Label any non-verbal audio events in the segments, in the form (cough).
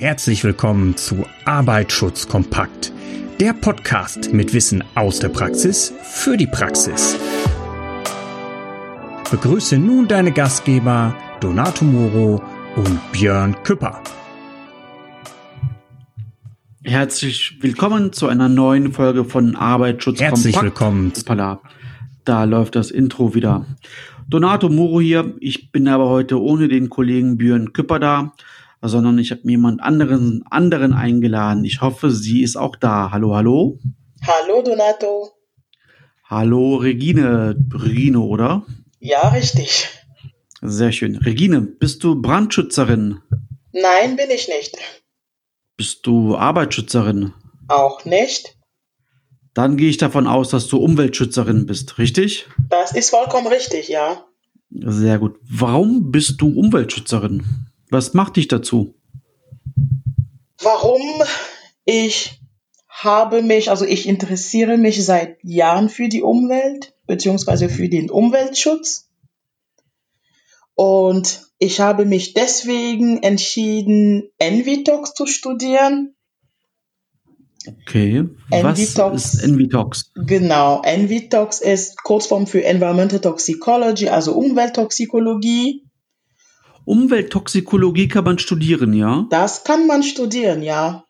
Herzlich willkommen zu Arbeitsschutz kompakt, der Podcast mit Wissen aus der Praxis für die Praxis. Begrüße nun deine Gastgeber Donato Moro und Björn Küpper. Herzlich willkommen zu einer neuen Folge von Arbeitsschutz Herzlich kompakt. willkommen. Hoppala. Da läuft das Intro wieder. Donato Moro hier. Ich bin aber heute ohne den Kollegen Björn Küpper da sondern ich habe mir jemand anderen, anderen eingeladen. Ich hoffe, sie ist auch da. Hallo, hallo. Hallo Donato. Hallo Regine. Regine, oder? Ja, richtig. Sehr schön. Regine, bist du Brandschützerin? Nein, bin ich nicht. Bist du Arbeitsschützerin? Auch nicht. Dann gehe ich davon aus, dass du Umweltschützerin bist, richtig? Das ist vollkommen richtig, ja. Sehr gut. Warum bist du Umweltschützerin? Was macht dich dazu? Warum? Ich habe mich, also ich interessiere mich seit Jahren für die Umwelt beziehungsweise für den Umweltschutz. Und ich habe mich deswegen entschieden, Envitox zu studieren. Okay. Envitox. Was ist Envitox? Genau. Envitox ist Kurzform für Environmental Toxicology, also Umwelttoxikologie. Umwelttoxikologie kann man studieren, ja? Das kann man studieren, ja.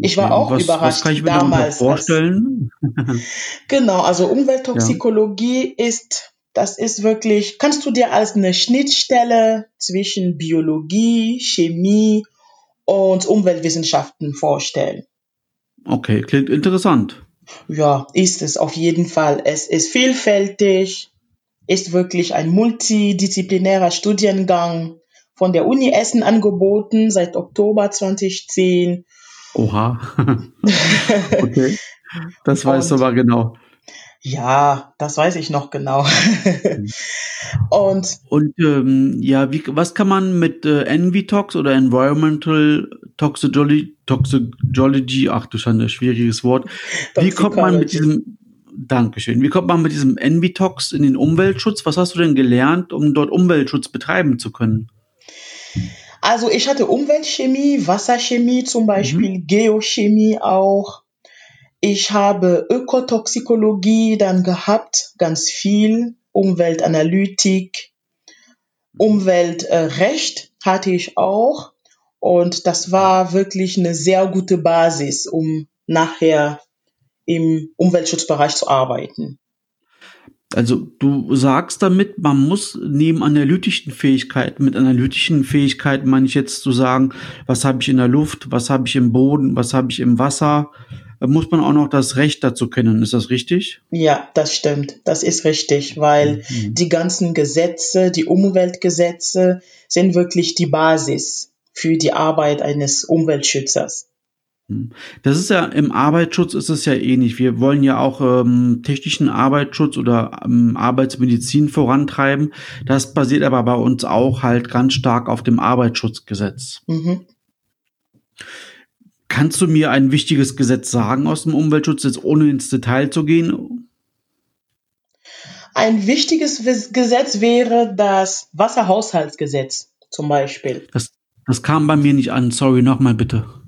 Ich war auch was, überrascht was kann ich mir damals. vorstellen? (laughs) genau, also Umwelttoxikologie ja. ist, das ist wirklich, kannst du dir als eine Schnittstelle zwischen Biologie, Chemie und Umweltwissenschaften vorstellen. Okay, klingt interessant. Ja, ist es auf jeden Fall. Es ist vielfältig ist wirklich ein multidisziplinärer Studiengang von der Uni Essen angeboten seit Oktober 2010. Oha. (laughs) okay. Das weißt du aber genau. Ja, das weiß ich noch genau. (laughs) und und ähm, ja, wie, was kann man mit äh, Envitox oder Environmental Toxicology, Toxicology, ach du Schande, schwieriges Wort. Wie kommt man mit diesem Dankeschön. Wie kommt man mit diesem Envitox in den Umweltschutz? Was hast du denn gelernt, um dort Umweltschutz betreiben zu können? Also ich hatte Umweltchemie, Wasserchemie zum Beispiel, mhm. Geochemie auch. Ich habe Ökotoxikologie dann gehabt, ganz viel, Umweltanalytik, Umweltrecht hatte ich auch. Und das war wirklich eine sehr gute Basis, um nachher im Umweltschutzbereich zu arbeiten. Also du sagst damit, man muss neben analytischen Fähigkeiten, mit analytischen Fähigkeiten meine ich jetzt zu sagen, was habe ich in der Luft, was habe ich im Boden, was habe ich im Wasser, äh, muss man auch noch das Recht dazu kennen. Ist das richtig? Ja, das stimmt. Das ist richtig, weil mhm. die ganzen Gesetze, die Umweltgesetze sind wirklich die Basis für die Arbeit eines Umweltschützers. Hm. Das ist ja im Arbeitsschutz ist es ja ähnlich. Wir wollen ja auch ähm, technischen Arbeitsschutz oder ähm, Arbeitsmedizin vorantreiben. Das basiert aber bei uns auch halt ganz stark auf dem Arbeitsschutzgesetz. Mhm. Kannst du mir ein wichtiges Gesetz sagen aus dem Umweltschutz, jetzt ohne ins Detail zu gehen? Ein wichtiges Gesetz wäre das Wasserhaushaltsgesetz zum Beispiel. Das, das kam bei mir nicht an. Sorry, nochmal bitte.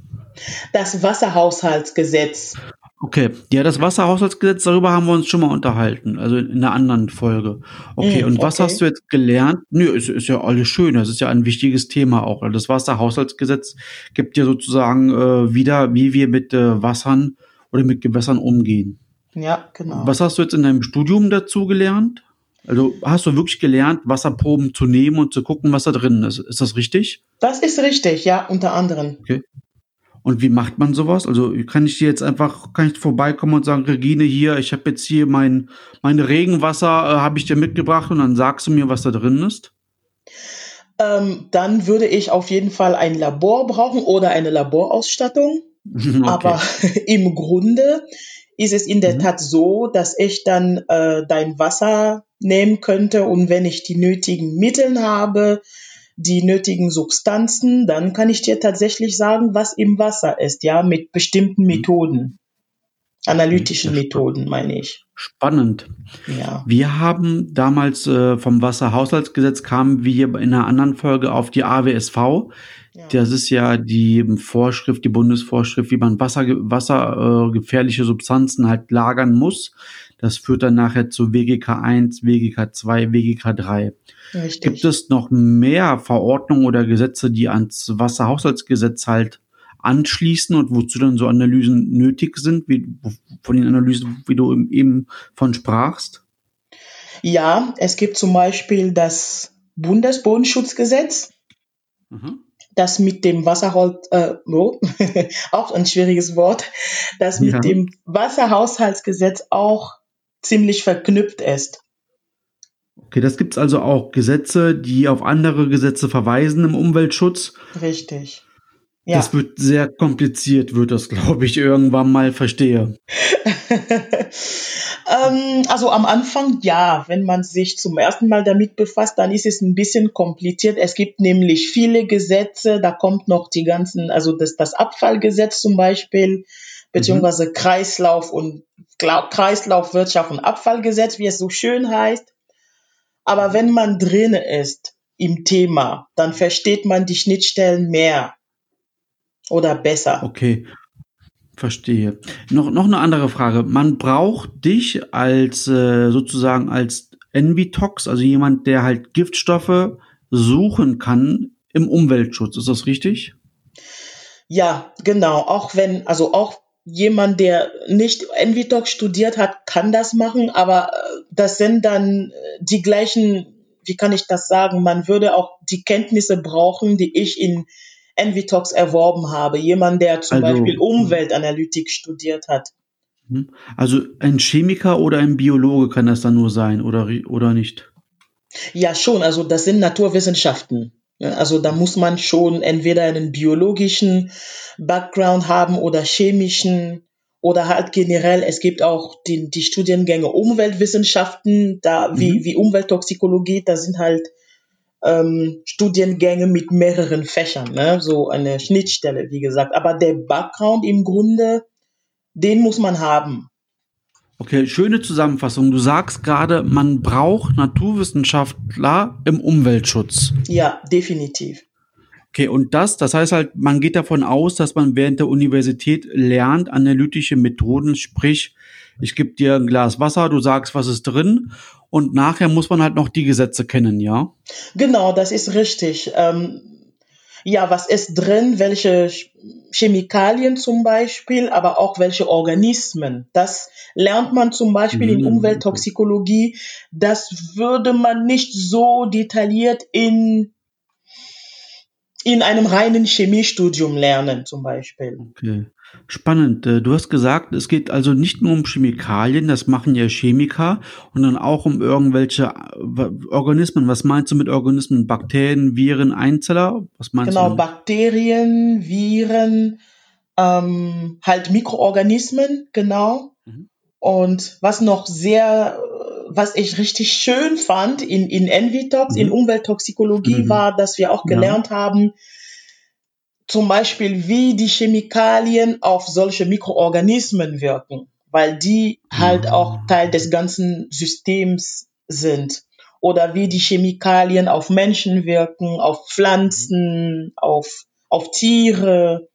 Das Wasserhaushaltsgesetz. Okay, ja, das Wasserhaushaltsgesetz, darüber haben wir uns schon mal unterhalten, also in einer anderen Folge. Okay, mm, und was okay. hast du jetzt gelernt? Nö, ist, ist ja alles schön, das ist ja ein wichtiges Thema auch. Das Wasserhaushaltsgesetz gibt ja sozusagen äh, wieder, wie wir mit äh, Wassern oder mit Gewässern umgehen. Ja, genau. Was hast du jetzt in deinem Studium dazu gelernt? Also hast du wirklich gelernt, Wasserproben zu nehmen und zu gucken, was da drin ist. Ist das richtig? Das ist richtig, ja, unter anderem. Okay. Und wie macht man sowas? Also kann ich dir jetzt einfach, kann ich vorbeikommen und sagen, Regine, hier, ich habe jetzt hier mein, mein Regenwasser, äh, habe ich dir mitgebracht und dann sagst du mir, was da drin ist? Ähm, dann würde ich auf jeden Fall ein Labor brauchen oder eine Laborausstattung. (laughs) Okay. Aber (laughs) im Grunde ist es in der mhm. Tat so, dass ich dann äh, dein Wasser nehmen könnte und wenn ich die nötigen Mittel habe, die nötigen Substanzen, dann kann ich dir tatsächlich sagen, was im Wasser ist, ja, mit bestimmten mhm. Methoden. Analytischen Methoden, meine ich. Spannend. Ja. Wir haben damals äh, vom Wasserhaushaltsgesetz kamen wir in einer anderen Folge auf die AWSV. Ja. Das ist ja die Vorschrift, die Bundesvorschrift, wie man Wasser, Wasser äh, Substanzen halt lagern muss. Das führt dann nachher zu WGK 1, WGK 2, WGK 3. Richtig. Gibt es noch mehr Verordnungen oder Gesetze, die ans Wasserhaushaltsgesetz halt anschließen und wozu dann so Analysen nötig sind, wie von den Analysen, wie du eben von sprachst? Ja, es gibt zum Beispiel das Bundesbodenschutzgesetz, mhm. das mit dem Wasserhalt, äh, oh, (laughs) auch ein schwieriges Wort, das mit ja. dem Wasserhaushaltsgesetz auch ziemlich verknüpft ist. Okay, das gibt's also auch Gesetze, die auf andere Gesetze verweisen im Umweltschutz. Richtig. Ja. Das wird sehr kompliziert, wird das, glaube ich, irgendwann mal verstehe. (laughs) ähm, also am Anfang ja, wenn man sich zum ersten Mal damit befasst, dann ist es ein bisschen kompliziert. Es gibt nämlich viele Gesetze, da kommt noch die ganzen, also das, das Abfallgesetz zum Beispiel, beziehungsweise mhm. Kreislauf und Kreislaufwirtschaft und Abfallgesetz, wie es so schön heißt. Aber wenn man drin ist im Thema, dann versteht man die Schnittstellen mehr oder besser. Okay. Verstehe. Noch, noch eine andere Frage. Man braucht dich als äh, sozusagen als Envitox, also jemand, der halt Giftstoffe suchen kann im Umweltschutz. Ist das richtig? Ja, genau. Auch wenn, also auch jemand, der nicht Envitox studiert hat, kann das machen, aber äh, das sind dann äh, die gleichen, wie kann ich das sagen? Man würde auch die Kenntnisse brauchen, die ich in Envitox erworben habe. Jemand, der zum also, Beispiel Umweltanalytik studiert hat. Mhm. Also ein Chemiker oder ein Biologe kann das dann nur sein oder, oder nicht? Ja, schon. Also das sind Naturwissenschaften. Also da muss man schon entweder einen biologischen Background haben oder chemischen oder halt generell, es gibt auch die, die Studiengänge Umweltwissenschaften, da wie, mhm. wie Umwelttoxikologie, da sind halt ähm, Studiengänge mit mehreren Fächern, ne? so eine Schnittstelle, wie gesagt. Aber der Background im Grunde, den muss man haben. Okay, schöne Zusammenfassung. Du sagst gerade, man braucht Naturwissenschaftler im Umweltschutz. Ja, definitiv. Okay, und das, das heißt halt, man geht davon aus, dass man während der Universität lernt, analytische Methoden, sprich, ich gebe dir ein Glas Wasser, du sagst, was ist drin und nachher muss man halt noch die Gesetze kennen, ja? Genau, das ist richtig. Ähm, ja, was ist drin, welche Chemikalien zum Beispiel, aber auch welche Organismen. Das lernt man zum Beispiel mhm. in Umwelttoxikologie. Das würde man nicht so detailliert in in einem reinen Chemiestudium lernen, zum Beispiel. Okay. Spannend. Äh, du hast gesagt, es geht also nicht nur um Chemikalien, das machen ja Chemiker, sondern auch um irgendwelche äh, Organismen. Was meinst du mit Organismen? Bakterien, Viren, Einzeller? Was meinst genau, du? Genau, Bakterien, Viren, ähm, halt Mikroorganismen, genau. Mhm. Und was noch sehr, was ich richtig schön fand in, in Envitox, mhm. in Umwelttoxikologie, mhm. war, dass wir auch gelernt ja. haben, zum Beispiel, wie die Chemikalien auf solche Mikroorganismen wirken, weil die halt auch mhm. Teil des ganzen Systems sind. Oder wie die Chemikalien auf Menschen wirken, auf Pflanzen, auf, auf Tiere.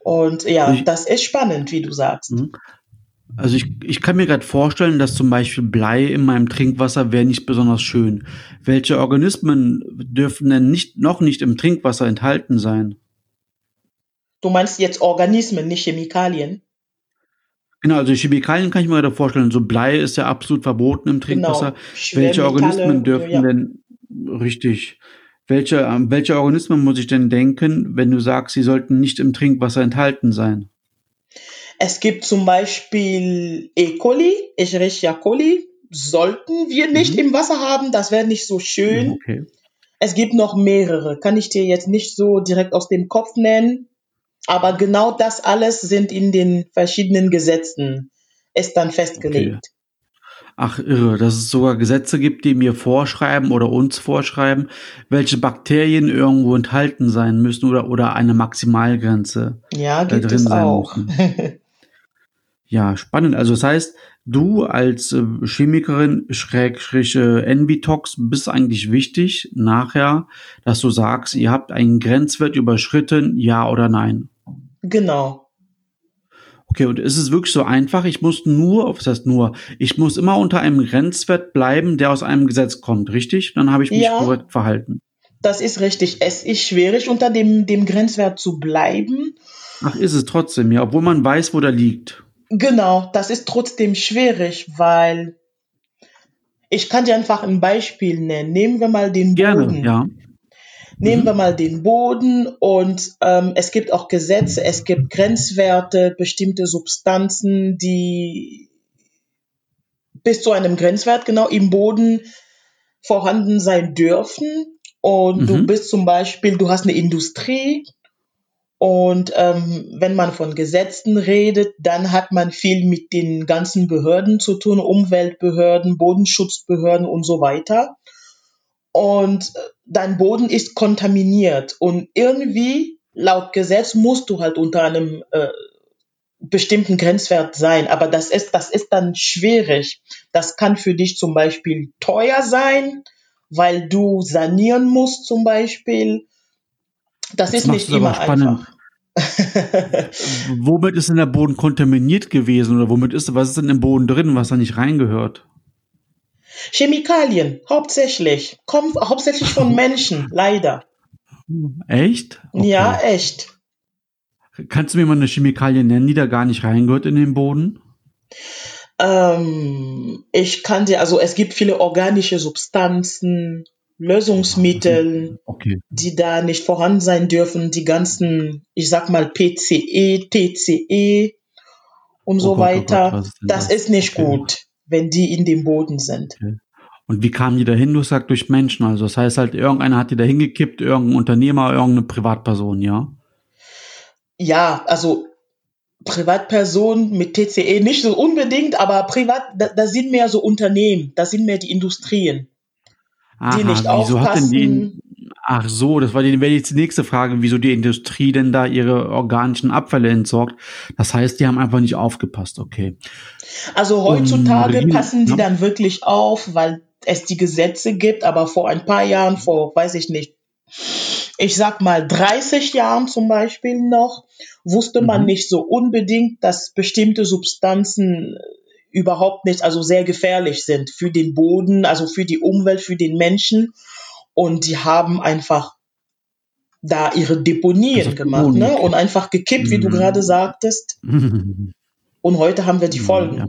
Und ja, das ist spannend, wie du sagst. Also ich, ich kann mir gerade vorstellen, dass zum Beispiel Blei in meinem Trinkwasser wäre nicht besonders schön. Welche Organismen dürfen denn nicht, noch nicht im Trinkwasser enthalten sein? Du meinst jetzt Organismen, nicht Chemikalien? Genau, also Chemikalien kann ich mir gerade vorstellen. So Blei ist ja absolut verboten im Trinkwasser. Genau. Welche Organismen dürfen ja. denn richtig? Welche, welche Organismen muss ich denn denken, wenn du sagst, sie sollten nicht im Trinkwasser enthalten sein? Es gibt zum Beispiel E. coli, Escherichia coli, sollten wir nicht mhm. im Wasser haben, das wäre nicht so schön. Okay. Es gibt noch mehrere, kann ich dir jetzt nicht so direkt aus dem Kopf nennen, aber genau das alles sind in den verschiedenen Gesetzen ist dann festgelegt. Okay. Ach, irre, dass es sogar Gesetze gibt, die mir vorschreiben oder uns vorschreiben, welche Bakterien irgendwo enthalten sein müssen oder, oder eine Maximalgrenze ja, gibt drin es sein auch. müssen. (laughs) Ja, spannend. Also das heißt, du als äh, Chemikerin, Schrägstrich äh, Envitox, bist eigentlich wichtig nachher, dass du sagst, ihr habt einen Grenzwert überschritten, ja oder nein. Genau. Okay, und ist es wirklich so einfach? Ich muss nur, was heißt nur, ich muss immer unter einem Grenzwert bleiben, der aus einem Gesetz kommt, richtig? Dann habe ich mich Ja. korrekt verhalten. Das ist richtig. Es ist schwierig, unter dem, dem Grenzwert zu bleiben. Ach, ist es trotzdem, ja, obwohl man weiß, wo der liegt. Genau, das ist trotzdem schwierig, weil ich kann dir einfach ein Beispiel nennen. Nehmen wir mal den Gerne, Boden. ja. Nehmen Mhm. wir mal den Boden und ähm, es gibt auch Gesetze, es gibt Grenzwerte, bestimmte Substanzen, die bis zu einem Grenzwert genau im Boden vorhanden sein dürfen. Und du Mhm. bist zum Beispiel, du hast eine Industrie und ähm, wenn man von Gesetzen redet, dann hat man viel mit den ganzen Behörden zu tun, Umweltbehörden, Bodenschutzbehörden und so weiter. Und äh, dein Boden ist kontaminiert und irgendwie laut Gesetz musst du halt unter einem äh, bestimmten Grenzwert sein. Aber das ist, das ist dann schwierig. Das kann für dich zum Beispiel teuer sein, weil du sanieren musst zum Beispiel. Das Jetzt ist nicht immer spannend. einfach. (laughs) Womit ist denn der Boden kontaminiert gewesen oder womit ist, was ist denn im Boden drin, was da nicht reingehört? Chemikalien, hauptsächlich. Kommt hauptsächlich von (laughs) Menschen, leider. Echt? Okay. Ja, echt. Kannst du mir mal eine Chemikalie nennen, die da gar nicht reingehört in den Boden? Ähm, ich kann dir, also es gibt viele organische Substanzen, Lösungsmittel, Okay. die da nicht vorhanden sein dürfen. Die ganzen, ich sag mal PCE, TCE und so Oh Gott, oh weiter. Gott, was ist das das? ist nicht Okay. gut, wenn die in dem Boden sind. Und wie kamen die dahin? Du sagst durch Menschen. Also das heißt halt, irgendeiner hat die da hingekippt, irgendein Unternehmer, irgendeine Privatperson, ja? Ja, also Privatpersonen mit TCE nicht so unbedingt, aber privat, da, da sind mehr so Unternehmen, da sind mehr die Industrien. Die nicht wieso hat denn die, aufpassen. ach so, das war die, wäre jetzt die nächste Frage, wieso die Industrie denn da ihre organischen Abfälle entsorgt. Das heißt, die haben einfach nicht aufgepasst, okay. Also heutzutage Regine, passen die ja. dann wirklich auf, weil es die Gesetze gibt, aber vor ein paar Jahren, vor, weiß ich nicht, ich sag mal 30 Jahren zum Beispiel noch, wusste man Mhm. nicht so unbedingt, dass bestimmte Substanzen überhaupt nicht, also sehr gefährlich sind für den Boden, also für die Umwelt, für den Menschen. Und die haben einfach da ihre Deponien Also gemacht, ne? Und einfach gekippt, wie du Mhm. gerade sagtest. (laughs) Und heute haben wir die Ja, Folgen. ja.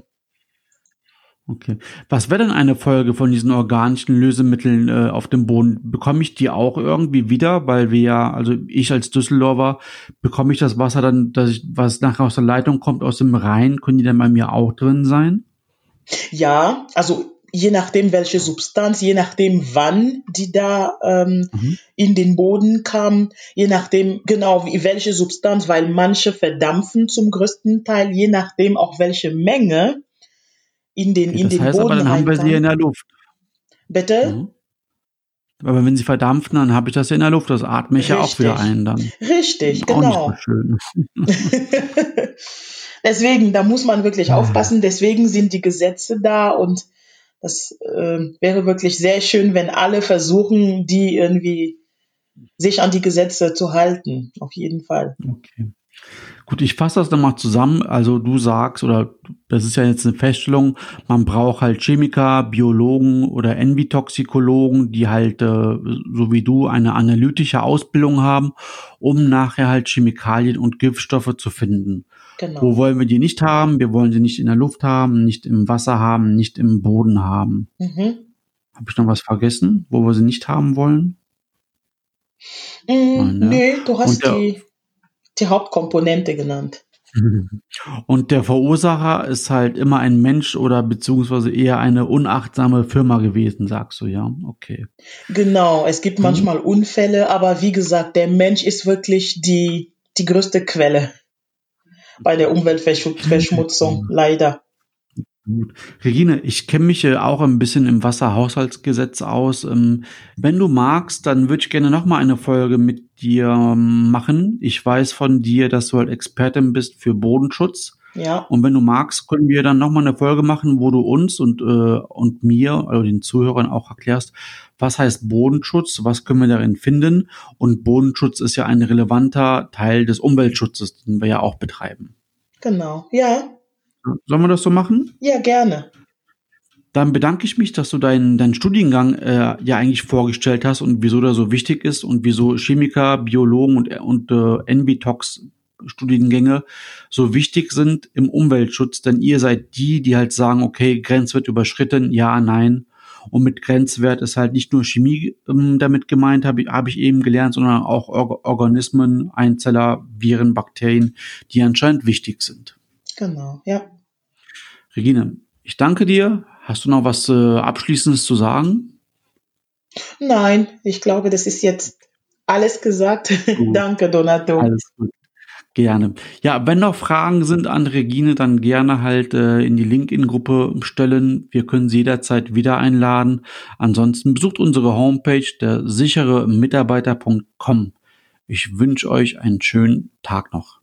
Okay. Was wäre denn eine Folge von diesen organischen Lösemitteln äh, auf dem Boden? Bekomme ich die auch irgendwie wieder? Weil wir ja, also ich als Düsseldorfer, bekomme ich das Wasser dann, dass ich, was nachher aus der Leitung kommt, aus dem Rhein, können die dann bei mir auch drin sein? Ja, also je nachdem, welche Substanz, je nachdem, wann die da ähm, Mhm. in den Boden kam, je nachdem, genau, wie, welche Substanz, weil manche verdampfen zum größten Teil, je nachdem auch welche Menge in den, Okay, in das den heißt Boden aber, dann haben wir sie in der Luft. Bitte? Mhm. Aber wenn sie verdampfen, dann habe ich das ja in der Luft. Das atme ich ja auch wieder Richtig. ein dann. Richtig, genau. nicht so schön. (laughs) (laughs) Deswegen, da muss man wirklich Ah. aufpassen. Deswegen sind die Gesetze da und das äh, wäre wirklich sehr schön, wenn alle versuchen, die irgendwie sich an die Gesetze zu halten. Auf jeden Fall. Okay. Gut, ich fasse das nochmal zusammen. Also du sagst, oder das ist ja jetzt eine Feststellung, man braucht halt Chemiker, Biologen oder Envitoxikologen, die halt, äh, so wie du, eine analytische Ausbildung haben, um nachher halt Chemikalien und Giftstoffe zu finden. Genau. Wo wollen wir die nicht haben? Wir wollen sie nicht in der Luft haben, nicht im Wasser haben, nicht im Boden haben. Mhm. Habe ich noch was vergessen, wo wir sie nicht haben wollen? Mm, Nein, ne? Nee, du hast der- die, die Hauptkomponente genannt. (laughs) Und der Verursacher ist halt immer ein Mensch oder beziehungsweise eher eine unachtsame Firma gewesen, sagst du, ja? Okay. Genau, es gibt Mhm. manchmal Unfälle, aber wie gesagt, der Mensch ist wirklich die, die größte Quelle bei der Umweltverschmutzung, leider. Gut. Regine, ich kenne mich äh, auch ein bisschen im Wasserhaushaltsgesetz aus. Ähm, wenn du magst, dann würde ich gerne noch mal eine Folge mit dir ähm, machen. Ich weiß von dir, dass du halt Expertin bist für Bodenschutz. Ja. Und wenn du magst, können wir dann nochmal eine Folge machen, wo du uns und, äh, und mir, also den Zuhörern auch erklärst, was heißt Bodenschutz, was können wir darin finden. Und Bodenschutz ist ja ein relevanter Teil des Umweltschutzes, den wir ja auch betreiben. Genau, ja. Sollen wir das so machen? Ja, gerne. Dann bedanke ich mich, dass du deinen, deinen Studiengang äh, ja eigentlich vorgestellt hast und wieso der so wichtig ist und wieso Chemiker, Biologen und, und äh, Envitox Studiengänge so wichtig sind im Umweltschutz, denn ihr seid die, die halt sagen, okay, Grenzwert überschritten, ja, nein. Und mit Grenzwert ist halt nicht nur Chemie ähm, damit gemeint, habe ich, hab ich eben gelernt, sondern auch Or Organismen, Einzeller, Viren, Bakterien, die anscheinend wichtig sind. Genau, ja. Regine, ich danke dir. Hast du noch was äh, Abschließendes zu sagen? Nein, ich glaube, das ist jetzt alles gesagt. (laughs) danke, Donato. Alles gut. Gerne. Ja, wenn noch Fragen sind an Regine, dann gerne halt äh, in die LinkedIn-Gruppe stellen. Wir können sie jederzeit wieder einladen. Ansonsten besucht unsere Homepage der sichere Mitarbeiter.com. Ich wünsche euch einen schönen Tag noch.